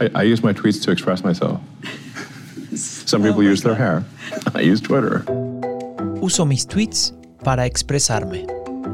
I, use my tweets to express myself. Some people use their hair. I use Twitter. Uso mis tweets para expresarme.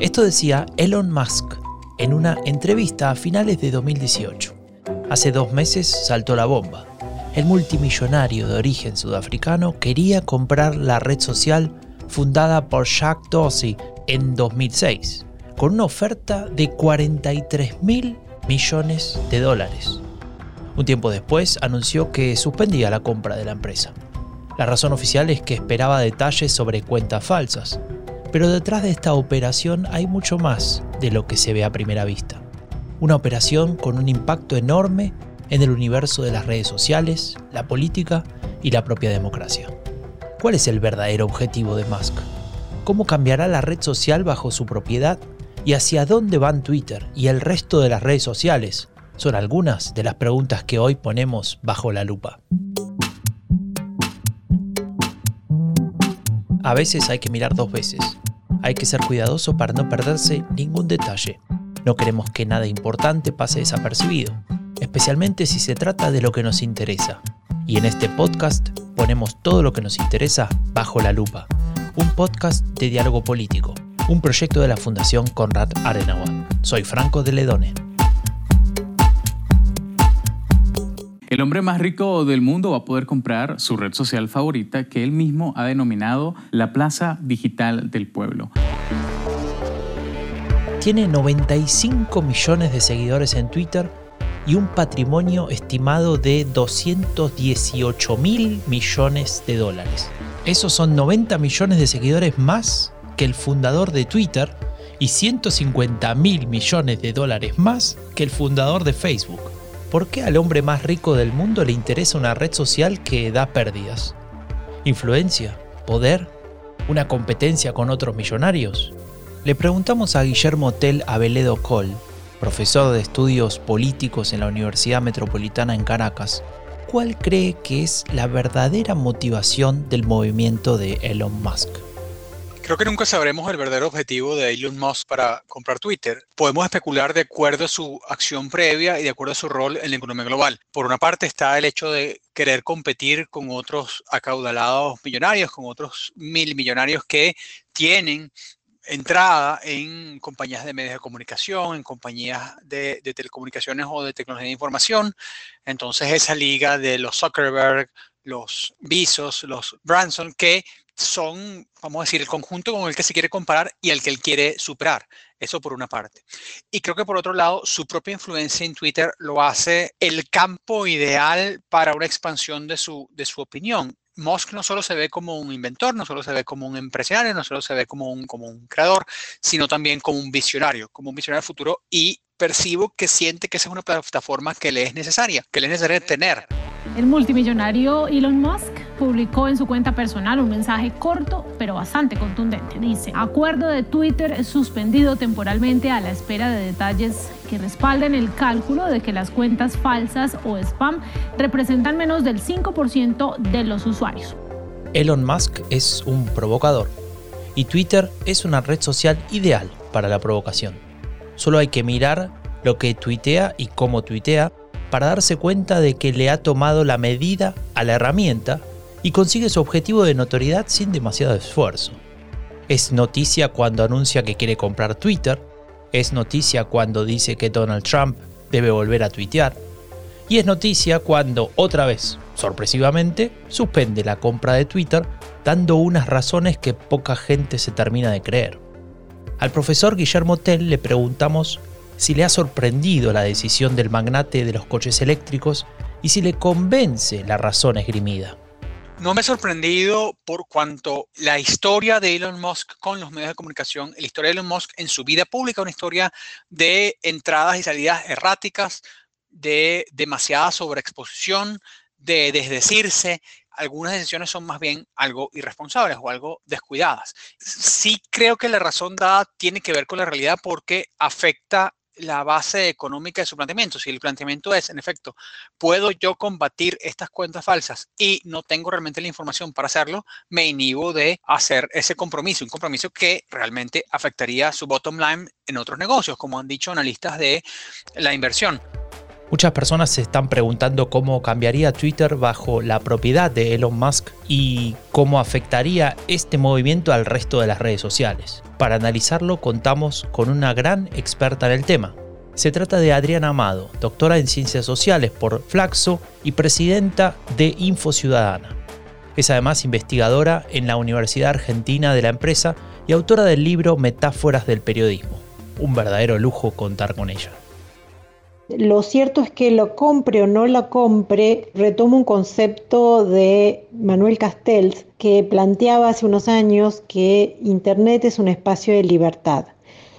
Esto decía Elon Musk en una entrevista a finales de 2018. Hace dos meses saltó la bomba. El multimillonario de origen sudafricano quería comprar la red social fundada por Jack Dorsey en 2006, con una oferta de 43 mil millones de dólares. Un tiempo después anunció que suspendía la compra de la empresa. La razón oficial es que esperaba detalles sobre cuentas falsas, pero detrás de esta operación hay mucho más de lo que se ve a primera vista. Una operación con un impacto enorme en el universo de las redes sociales, la política y la propia democracia. ¿Cuál es el verdadero objetivo de Musk? ¿Cómo cambiará la red social bajo su propiedad? ¿Y hacia dónde van Twitter y el resto de las redes sociales? Son algunas de las preguntas que hoy ponemos bajo la lupa. A veces hay que mirar dos veces. Hay que ser cuidadoso para no perderse ningún detalle. No queremos que nada importante pase desapercibido, especialmente si se trata de lo que nos interesa. Y en este podcast ponemos todo lo que nos interesa bajo la lupa. Un podcast de diálogo político, un proyecto de la Fundación Conrad Adenauer. Soy Franco de Ledone. El hombre más rico del mundo va a poder comprar su red social favorita que él mismo ha denominado la Plaza Digital del Pueblo. Tiene 95 millones de seguidores en Twitter y un patrimonio estimado de 218 mil millones de dólares. Esos son 90 millones de seguidores más que el fundador de Twitter y 150 mil millones de dólares más que el fundador de Facebook. ¿Por qué al hombre más rico del mundo le interesa una red social que da pérdidas? ¿Influencia? ¿Poder? ¿Una competencia con otros millonarios? Le preguntamos a Guillermo Tell Aveledo Col, profesor de estudios políticos en la Universidad Metropolitana en Caracas, cuál cree que es la verdadera motivación del movimiento de Elon Musk. Creo que nunca sabremos el verdadero objetivo de Elon Musk para comprar Twitter. Podemos especular de acuerdo a su acción previa y de acuerdo a su rol en la economía global. Por una parte está el hecho de querer competir con otros acaudalados millonarios, con otros mil millonarios que tienen entrada en compañías de medios de comunicación, en compañías de, de, telecomunicaciones o de tecnología de información. Entonces esa liga de los Zuckerberg, los Bezos, los Branson, que son, vamos a decir, el conjunto con el que se quiere comparar y el que él quiere superar. Eso por una parte. Y creo que por otro lado, su propia influencia en Twitter lo hace el campo ideal para una expansión de su, de su opinión. Musk no solo se ve como un inventor, no solo se ve como un empresario, no solo se ve como un, como un creador, sino también como un visionario, como un visionario futuro y percibo que siente que esa es una plataforma que le es necesaria, que le es necesario tener. El multimillonario Elon Musk publicó en su cuenta personal un mensaje corto pero bastante contundente. Dice, acuerdo de Twitter suspendido temporalmente a la espera de detalles que respalden el cálculo de que las cuentas falsas o spam representan menos del 5% de los usuarios. Elon Musk es un provocador y Twitter es una red social ideal para la provocación. Solo hay que mirar lo que tuitea y cómo tuitea para darse cuenta de que le ha tomado la medida a la herramienta y consigue su objetivo de notoriedad sin demasiado esfuerzo. Es noticia cuando anuncia que quiere comprar Twitter, es noticia cuando dice que Donald Trump debe volver a tuitear, y es noticia cuando otra vez, sorpresivamente, suspende la compra de Twitter dando unas razones que poca gente se termina de creer. Al profesor Guillermo Tell le preguntamos si le ha sorprendido la decisión del magnate de los coches eléctricos y si le convence la razón esgrimida. No me ha sorprendido por cuanto la historia de Elon Musk con los medios de comunicación, la historia de Elon Musk en su vida pública, una historia de entradas y salidas erráticas, de demasiada sobreexposición, de desdecirse. Algunas decisiones son más bien algo irresponsables o algo descuidadas. Sí creo que la razón dada tiene que ver con la realidad porque afecta la base económica de su planteamiento. Si el planteamiento es, en efecto, puedo yo combatir estas cuentas falsas y no tengo realmente la información para hacerlo, me inhibo de hacer ese compromiso, un compromiso que realmente afectaría su bottom line en otros negocios, como han dicho analistas de la inversión. Muchas personas se están preguntando cómo cambiaría Twitter bajo la propiedad de Elon Musk y cómo afectaría este movimiento al resto de las redes sociales. Para analizarlo contamos con una gran experta en el tema. Se trata de Adriana Amado, doctora en Ciencias Sociales por Flaxo y presidenta de Info Ciudadana. Es además investigadora en la Universidad Argentina de la empresa y autora del libro Metáforas del Periodismo. Un verdadero lujo contar con ella. Lo cierto es que lo compre o no lo compre, retomo un concepto de Manuel Castells que planteaba hace unos años que Internet es un espacio de libertad,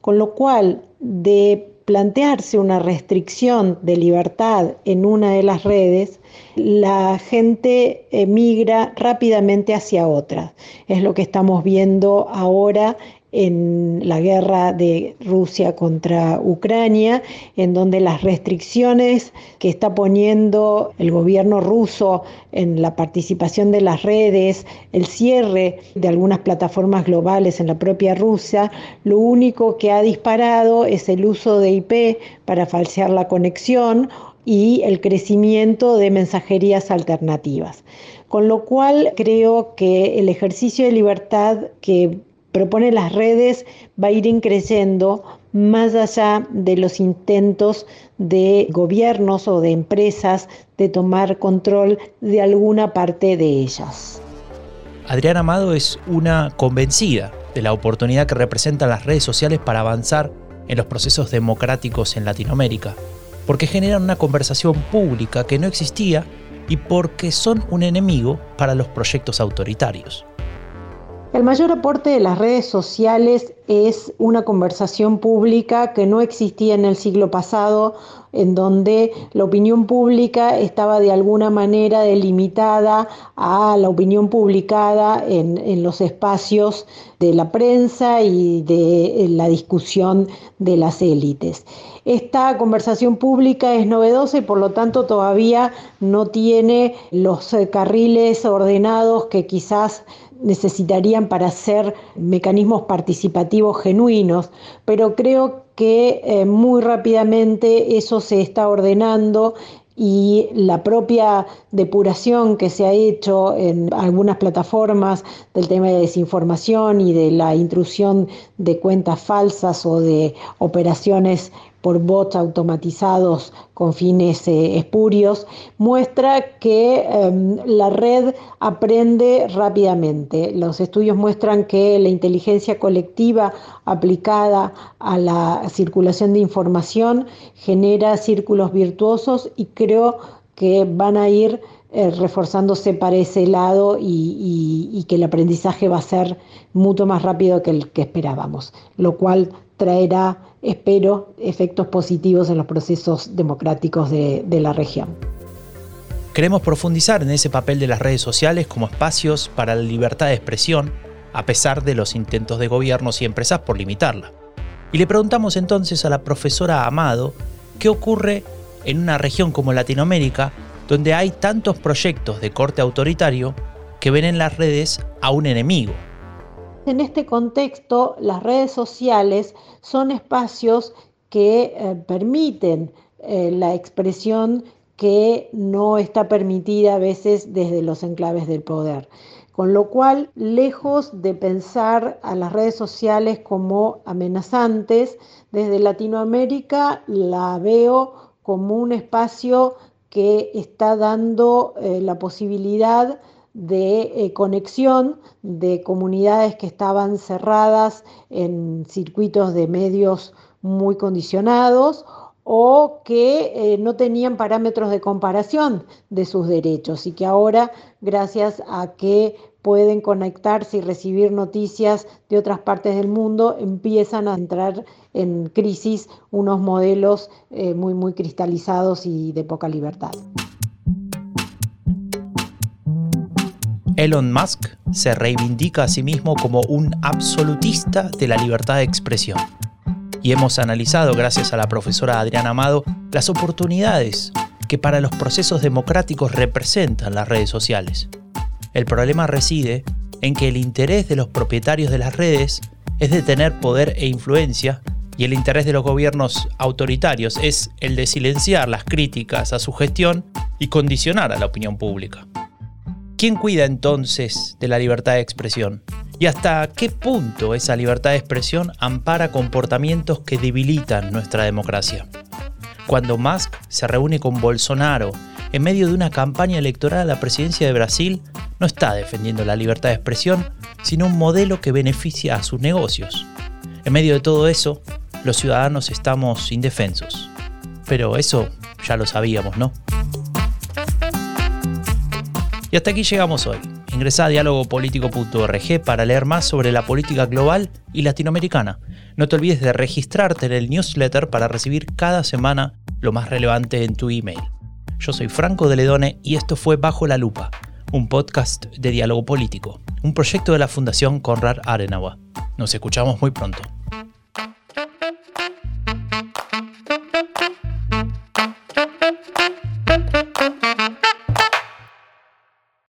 con lo cual de plantearse una restricción de libertad en una de las redes, la gente emigra rápidamente hacia otra. Es lo que estamos viendo ahora en la guerra de Rusia contra Ucrania, en donde las restricciones que está poniendo el gobierno ruso en la participación de las redes, el cierre de algunas plataformas globales en la propia Rusia, lo único que ha disparado es el uso de IP para falsear la conexión y el crecimiento de mensajerías alternativas. Con lo cual creo que el ejercicio de libertad que propone las redes va a ir creciendo más allá de los intentos de gobiernos o de empresas de tomar control de alguna parte de ellas. Adriana Amado es una convencida de la oportunidad que representan las redes sociales para avanzar en los procesos democráticos en Latinoamérica, porque generan una conversación pública que no existía y porque son un enemigo para los proyectos autoritarios. El mayor aporte de las redes sociales es una conversación pública que no existía en el siglo pasado, en donde la opinión pública estaba de alguna manera delimitada a la opinión publicada en, los espacios de la prensa y de la discusión de las élites. Esta conversación pública es novedosa y por lo tanto todavía no tiene los carriles ordenados que quizás necesitarían para ser mecanismos participativos genuinos, pero creo que eh, muy rápidamente eso se está ordenando y la propia depuración que se ha hecho en algunas plataformas del tema de desinformación y de la intrusión de cuentas falsas o de operaciones por bots automatizados con fines eh, espurios, muestra que em, la red aprende rápidamente. Los estudios muestran que la inteligencia colectiva aplicada a la circulación de información genera círculos virtuosos y creo que van a ir eh, reforzándose para ese lado y, y, que el aprendizaje va a ser mucho más rápido que el que esperábamos, lo cual traerá, espero, efectos positivos en los procesos democráticos de, la región. Queremos profundizar en ese papel de las redes sociales como espacios para la libertad de expresión, a pesar de los intentos de gobiernos y empresas por limitarla. Y le preguntamos entonces a la profesora Amado qué ocurre en una región como Latinoamérica, donde hay tantos proyectos de corte autoritario que ven en las redes a un enemigo, en este contexto, las redes sociales son espacios que eh, permiten eh, la expresión que no está permitida a veces desde los enclaves del poder. Con lo cual, lejos de pensar a las redes sociales como amenazantes, desde Latinoamérica la veo como un espacio que está dando eh, la posibilidad de eh, conexión de comunidades que estaban cerradas en circuitos de medios muy condicionados o que eh, no tenían parámetros de comparación de sus derechos y que ahora, gracias a que pueden conectarse y recibir noticias de otras partes del mundo, empiezan a entrar en crisis unos modelos eh, muy, muy cristalizados y de poca libertad. Elon Musk se reivindica a sí mismo como un absolutista de la libertad de expresión. Y hemos analizado, gracias a la profesora Adriana Amado, las oportunidades que para los procesos democráticos representan las redes sociales. El problema reside en que el interés de los propietarios de las redes es de tener poder e influencia y el interés de los gobiernos autoritarios es el de silenciar las críticas a su gestión y condicionar a la opinión pública. ¿Quién cuida entonces de la libertad de expresión? ¿Y hasta qué punto esa libertad de expresión ampara comportamientos que debilitan nuestra democracia? Cuando Musk se reúne con Bolsonaro en medio de una campaña electoral a la presidencia de Brasil, no está defendiendo la libertad de expresión, sino un modelo que beneficia a sus negocios. En medio de todo eso, los ciudadanos estamos indefensos. Pero eso ya lo sabíamos, ¿no? Y hasta aquí llegamos hoy. Ingresa a dialogopolítico.org para leer más sobre la política global y latinoamericana. No te olvides de registrarte en el newsletter para recibir cada semana lo más relevante en tu email. Yo soy Franco de Ledone y esto fue Bajo la Lupa, un podcast de diálogo político, un proyecto de la Fundación Conrad Adenauer. Nos escuchamos muy pronto.